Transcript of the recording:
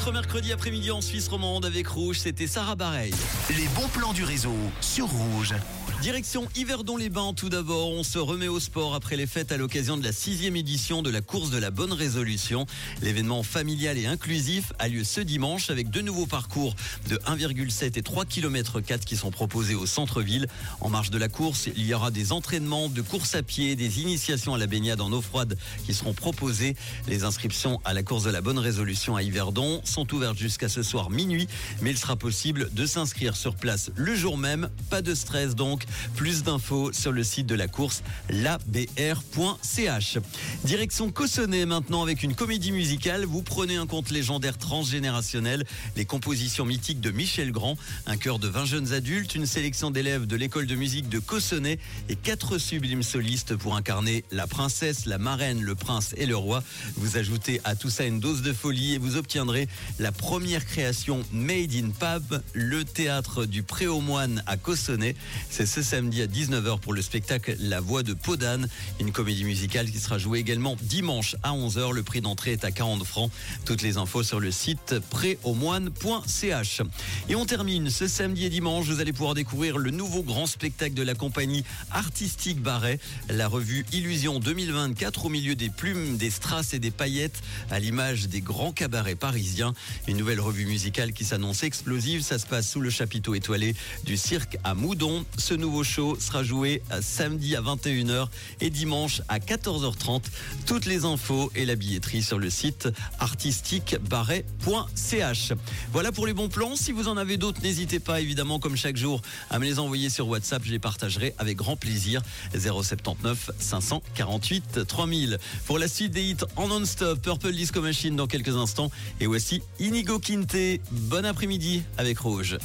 Votre mercredi après-midi en Suisse romande avec Rouge, c'était Sarah Bareil. Les bons plans du réseau sur Rouge. Direction Yverdon-les-Bains tout d'abord. On se remet au sport après les fêtes à l'occasion de la sixième édition de la course de la bonne résolution. L'événement familial et inclusif a lieu ce dimanche avec deux nouveaux parcours de 1,7 et 3 km 4 qui sont proposés au centre-ville. En marge de la course, il y aura des entraînements de course à pied, des initiations à la baignade en eau froide qui seront proposées. Les inscriptions à la course de la bonne résolution à Yverdon sont ouvertes jusqu'à ce soir minuit, mais il sera possible de s'inscrire sur place le jour même. Pas de stress donc. Plus d'infos sur le site de la course labr.ch. Direction Cossonay maintenant avec une comédie musicale. Vous prenez un conte légendaire transgénérationnel, les compositions mythiques de Michel Grand, un chœur de 20 jeunes adultes, une sélection d'élèves de l'école de musique de Cossonay et quatre sublimes solistes pour incarner la princesse, la marraine, le prince et le roi. Vous ajoutez à tout ça une dose de folie et vous obtiendrez la première création Made in Pub, le théâtre du Préaumoine à Cossonay. C'est ce samedi à 19h pour le spectacle La Voix de Podane, une comédie musicale qui sera jouée également dimanche à 11h. Le prix d'entrée est à 40 francs. Toutes les infos sur le site préaumoine.ch. Et on termine ce samedi et dimanche. Vous allez pouvoir découvrir le nouveau grand spectacle de la compagnie artistique Barret, la revue Illusion 2024 au milieu des plumes, des strass et des paillettes à l'image des grands cabarets parisiens. Une nouvelle revue musicale qui s'annonce explosive. Ça se passe sous le chapiteau étoilé du cirque à Moudon. Ce nouveau show sera joué samedi à 21h et dimanche à 14h30. Toutes les infos et la billetterie sur le site artistiquebarret.ch. Voilà pour les bons plans. Si vous en avez d'autres, n'hésitez pas évidemment comme chaque jour à me les envoyer sur WhatsApp. Je les partagerai avec grand plaisir. 079 548 3000. Pour la suite des hits en non-stop, Purple Disco Machine dans quelques instants. Et Inigo Quinte. Bon après-midi avec. Rouge.